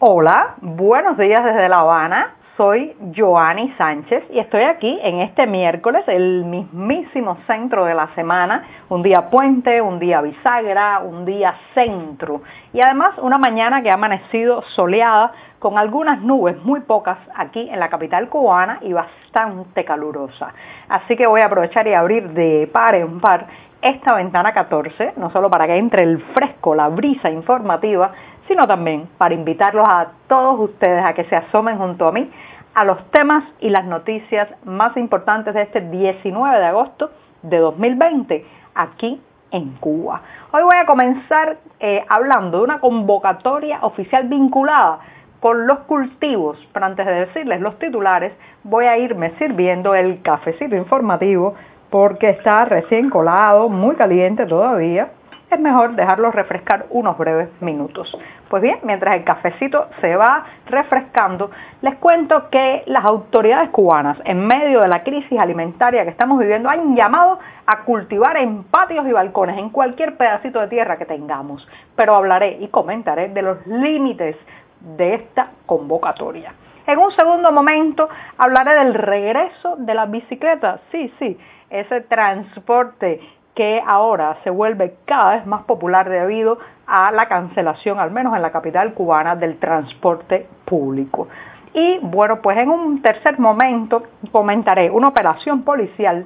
Hola, buenos días desde La Habana. Soy Joanny Sánchez y estoy aquí en este miércoles, el mismísimo centro de la semana, un día puente, un día bisagra, un día centro y además una mañana que ha amanecido soleada con algunas nubes, muy pocas aquí en la capital cubana y bastante calurosa. Así que voy a aprovechar y abrir de par en par esta ventana 14, no solo para que entre el fresco, la brisa informativa, sino también para invitarlos a todos ustedes a que se asomen junto a mí a los temas y las noticias más importantes de este 19 de agosto de 2020 aquí en Cuba. Hoy voy a comenzar eh, hablando de una convocatoria oficial vinculada con los cultivos, pero antes de decirles los titulares, voy a irme sirviendo el cafecito informativo porque está recién colado, muy caliente todavía, es mejor dejarlo refrescar unos breves minutos. Pues bien, mientras el cafecito se va refrescando, les cuento que las autoridades cubanas, en medio de la crisis alimentaria que estamos viviendo, han llamado a cultivar en patios y balcones, en cualquier pedacito de tierra que tengamos. Pero hablaré y comentaré de los límites de esta convocatoria. En un segundo momento hablaré del regreso de la bicicleta. Sí, sí, ese transporte que ahora se vuelve cada vez más popular debido a la cancelación, al menos en la capital cubana, del transporte público. Y bueno, pues en un tercer momento comentaré una operación policial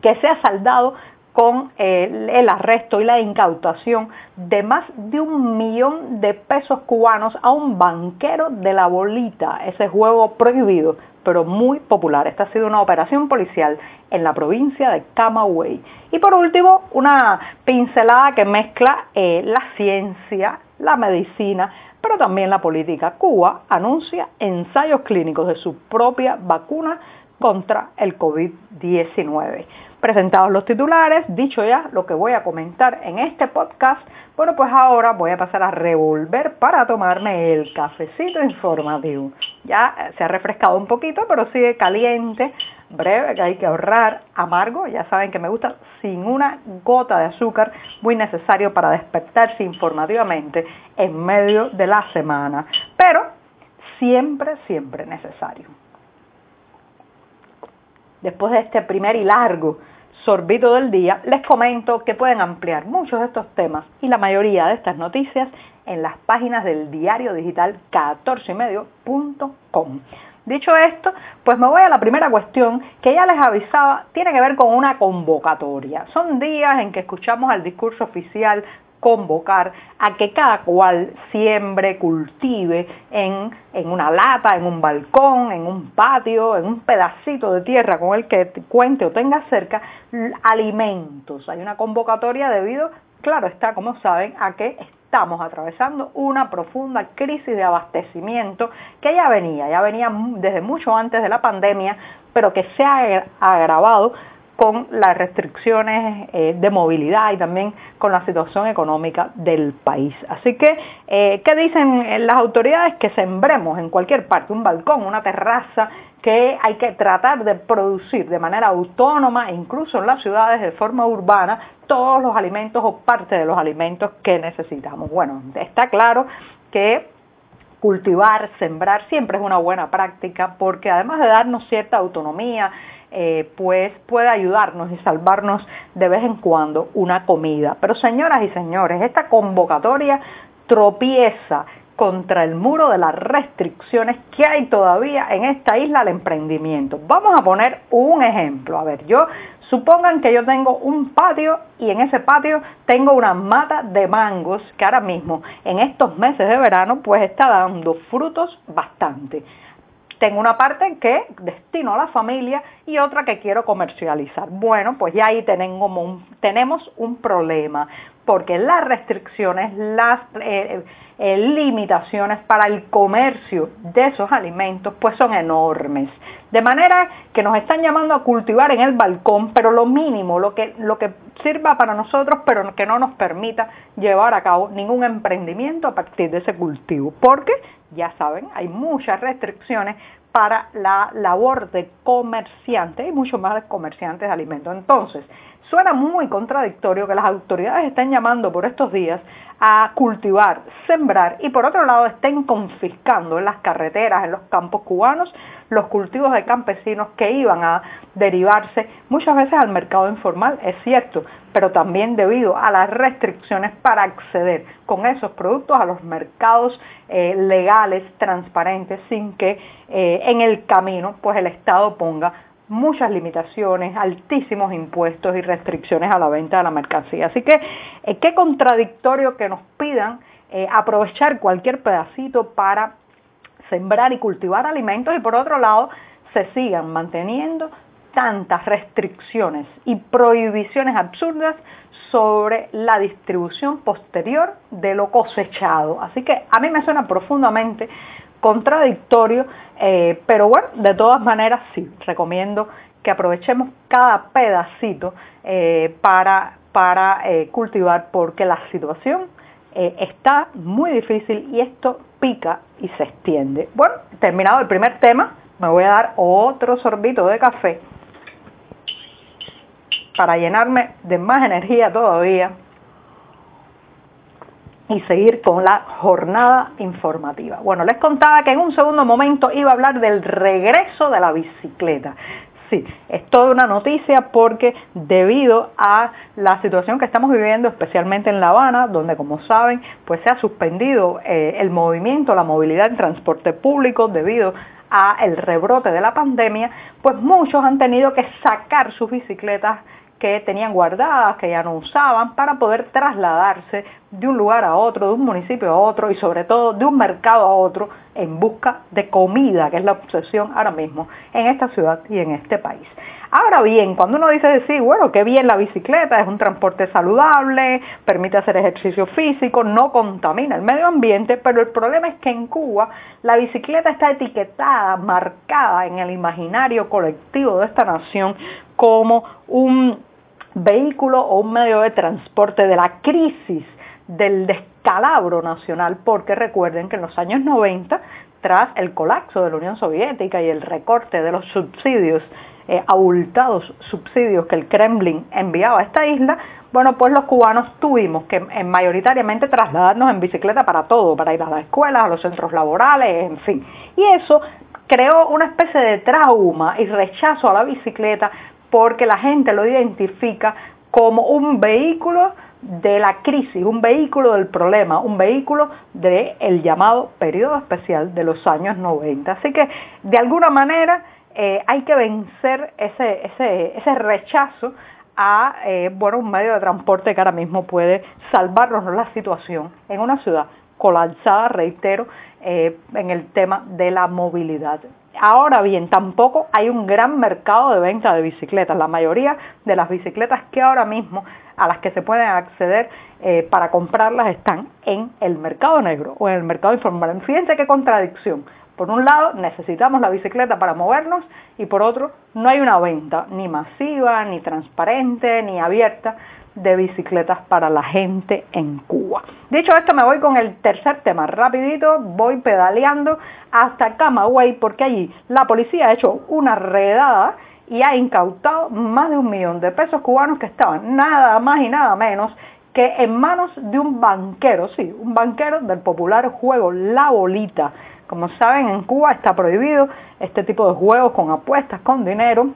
que se ha saldado con el, el, arresto y la incautación de más de un millón de pesos cubanos a un banquero de la bolita, ese juego prohibido pero muy popular. Esta ha sido una operación policial en la provincia de Camagüey. Y por último, una pincelada que mezcla eh, la ciencia, la medicina, pero también la política. Cuba anuncia ensayos clínicos de su propia vacuna contra el COVID-19 presentados los titulares, dicho ya lo que voy a comentar en este podcast, bueno, pues ahora voy a pasar a revolver para tomarme el cafecito informativo. Ya eh, se ha refrescado un poquito, pero sigue caliente, breve, que hay que ahorrar, amargo, ya saben que me gusta sin una gota de azúcar, muy necesario para despertarse informativamente en medio de la semana, pero siempre, siempre necesario. Después de este primer y largo sorbito del día, les comento que pueden ampliar muchos de estos temas y la mayoría de estas noticias en las páginas del diario digital 14ymedio.com. Dicho esto, pues me voy a la primera cuestión que ya les avisaba, tiene que ver con una convocatoria. Son días en que escuchamos al discurso oficial convocar a que cada cual siembre, cultive en, en, una lata, en un balcón, en un patio, en un pedacito de tierra con el que cuente o tenga cerca alimentos. Hay una convocatoria debido, claro está, como saben, a que estamos atravesando una profunda crisis de abastecimiento que ya venía, ya venía desde mucho antes de la pandemia, pero que se ha agravado con las restricciones eh, de movilidad y también con la situación económica del país. Así que, eh, ¿qué dicen las autoridades? Que sembremos en cualquier parte un balcón, una terraza, que hay que tratar de producir de manera autónoma, incluso en las ciudades de forma urbana, todos los alimentos o parte de los alimentos que necesitamos. Bueno, está claro que cultivar, sembrar siempre es una buena práctica porque además de darnos cierta autonomía, eh, pues puede ayudarnos y salvarnos de vez en cuando una comida. Pero señoras y señores, esta convocatoria tropieza contra el muro de las restricciones que hay todavía en esta isla al emprendimiento. Vamos a poner un ejemplo. A ver, yo supongan que yo tengo un patio y en ese patio tengo una mata de mangos que ahora mismo en estos meses de verano pues está dando frutos bastante. Tengo una parte que destino a la familia y otra que quiero comercializar. Bueno, pues ya ahí tenemos un, problema, porque las restricciones, las eh, eh, limitaciones para el comercio de esos alimentos, pues son enormes. De manera que nos están llamando a cultivar en el balcón, pero lo mínimo, lo que sirva para nosotros, pero que no nos permita llevar a cabo ningún emprendimiento a partir de ese cultivo. Porque ya saben, hay muchas restricciones para la labor de comerciante y mucho más comerciantes de alimentos. Entonces, Suena muy contradictorio que las autoridades estén llamando por estos días a cultivar, sembrar y por otro lado estén confiscando en las carreteras, en los campos cubanos, los cultivos de campesinos que iban a derivarse muchas veces al mercado informal, es cierto, pero también debido a las restricciones para acceder con esos productos a los mercados eh, legales, transparentes, sin que eh, en el camino pues el Estado ponga muchas limitaciones, altísimos impuestos y restricciones a la venta de la mercancía. Así que eh, qué contradictorio que nos pidan eh, aprovechar cualquier pedacito para sembrar y cultivar alimentos y por otro lado se sigan manteniendo tantas restricciones y prohibiciones absurdas sobre la distribución posterior de lo cosechado. Así que a mí me suena profundamente contradictorio, eh, pero bueno, de todas maneras sí, recomiendo que aprovechemos cada pedacito eh, para, para eh, cultivar porque la situación está muy difícil y esto pica y se extiende. Bueno, terminado el primer tema, me voy a dar otro sorbito de café para llenarme de más energía todavía y seguir con la jornada informativa. Bueno, les contaba que en un segundo momento iba a hablar del regreso de la bicicleta. Sí, es toda una noticia porque debido a la situación que estamos viviendo, especialmente en La Habana, donde como saben, pues se ha suspendido eh, el movimiento, la movilidad en transporte público debido a rebrote de la pandemia, pues muchos han tenido que sacar sus bicicletas que tenían guardadas, que ya no usaban, para poder trasladarse de un lugar a otro, de un municipio a otro y sobre todo de un mercado a otro en busca de comida, que es la obsesión ahora mismo en esta ciudad y en este país. Ahora bien, cuando uno dice decir, bueno, qué bien la bicicleta, es un transporte saludable, permite hacer ejercicio físico, no contamina el medio ambiente, pero el problema es que en Cuba la bicicleta está etiquetada, marcada en el imaginario colectivo de esta nación como un vehículo o un medio de transporte de la crisis del descalabro nacional, porque recuerden que en los años 90, tras el colapso de la Unión Soviética y el recorte de los subsidios, eh, abultados subsidios que el Kremlin enviaba a esta isla, bueno, pues los cubanos tuvimos que en, mayoritariamente trasladarnos en bicicleta para todo, para ir a las escuelas, a los centros laborales, en fin. Y eso creó una especie de trauma y rechazo a la bicicleta porque la gente lo identifica como un vehículo de la crisis, un vehículo del problema, un vehículo del llamado periodo especial de los años 90. Así que, de alguna manera, eh, hay que vencer ese, ese, rechazo a eh, bueno, un medio de transporte que ahora mismo puede salvarnos la situación en una ciudad colapsada, reitero, eh, en el tema de la movilidad. Ahora bien, tampoco hay un gran mercado de venta de bicicletas. La mayoría de las bicicletas que ahora mismo a las que se pueden acceder eh, para comprarlas están en el mercado negro o en el mercado informal. Fíjense qué contradicción. Por un lado, necesitamos la bicicleta para movernos y por otro, no hay una venta ni masiva, ni transparente, ni abierta de bicicletas para la gente en Cuba. Dicho esto, me voy con el tercer tema. Rapidito, voy pedaleando hasta Camagüey porque allí la policía ha hecho una redada y ha incautado más de un millón de pesos cubanos que estaban nada más y nada menos que en manos de un banquero, sí, un banquero del popular juego La Bolita. Como saben, en Cuba está prohibido este tipo de juegos con apuestas, con dinero,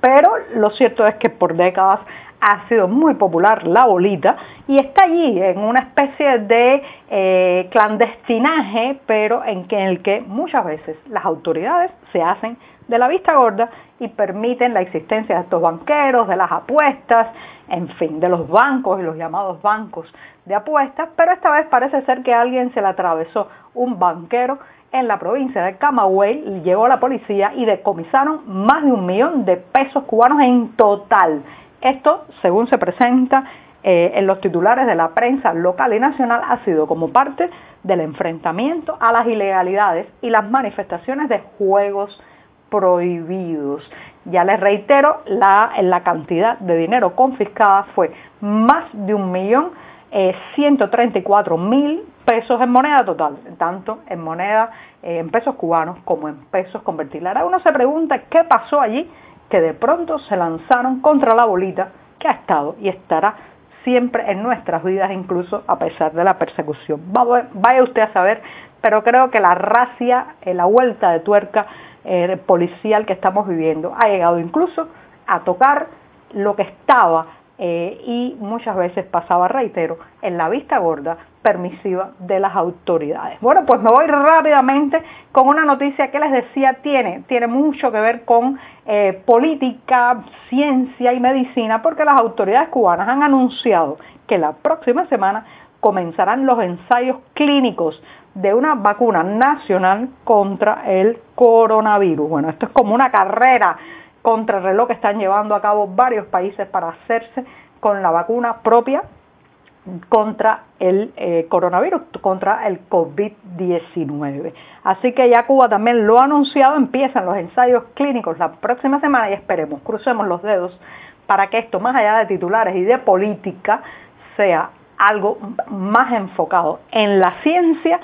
pero lo cierto es que por décadas ha sido muy popular la bolita y está allí en una especie de eh, clandestinaje, pero en, que, en el que muchas veces las autoridades se hacen de la vista gorda y permiten la existencia de estos banqueros, de las apuestas, en fin, de los bancos y los llamados bancos de apuestas, pero esta vez parece ser que alguien se le atravesó un banquero en la provincia de Camagüey, llegó la policía y decomisaron más de un millón de pesos cubanos en total. Esto, según se presenta eh, en los titulares de la prensa local y nacional, ha sido como parte del enfrentamiento a las ilegalidades y las manifestaciones de juegos prohibidos. Ya les reitero, la, la cantidad de dinero confiscada fue más de un millón eh, 134 mil pesos en moneda total, tanto en moneda, eh, en pesos cubanos como en pesos convertibles. Ahora uno se pregunta qué pasó allí que de pronto se lanzaron contra la bolita que ha estado y estará siempre en nuestras vidas, incluso a pesar de la persecución. Vaya usted a saber, pero creo que la racia, eh, la vuelta de tuerca eh, policial que estamos viviendo ha llegado incluso a tocar lo que estaba eh, y muchas veces pasaba, reitero, en la vista gorda permisiva de las autoridades. Bueno, pues me voy rápidamente con una noticia que les decía tiene, tiene mucho que ver con eh, política, ciencia y medicina, porque las autoridades cubanas han anunciado que la próxima semana comenzarán los ensayos clínicos de una vacuna nacional contra el coronavirus. Bueno, esto es como una carrera contra el reloj que están llevando a cabo varios países para hacerse con la vacuna propia contra el eh, coronavirus, contra el COVID-19. Así que ya Cuba también lo ha anunciado, empiezan los ensayos clínicos la próxima semana y esperemos, crucemos los dedos para que esto, más allá de titulares y de política, sea algo más enfocado en la ciencia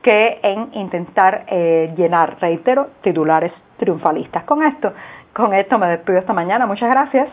que en intentar eh, llenar, reitero, titulares triunfalistas. Con esto con esto me despido esta mañana. Muchas gracias.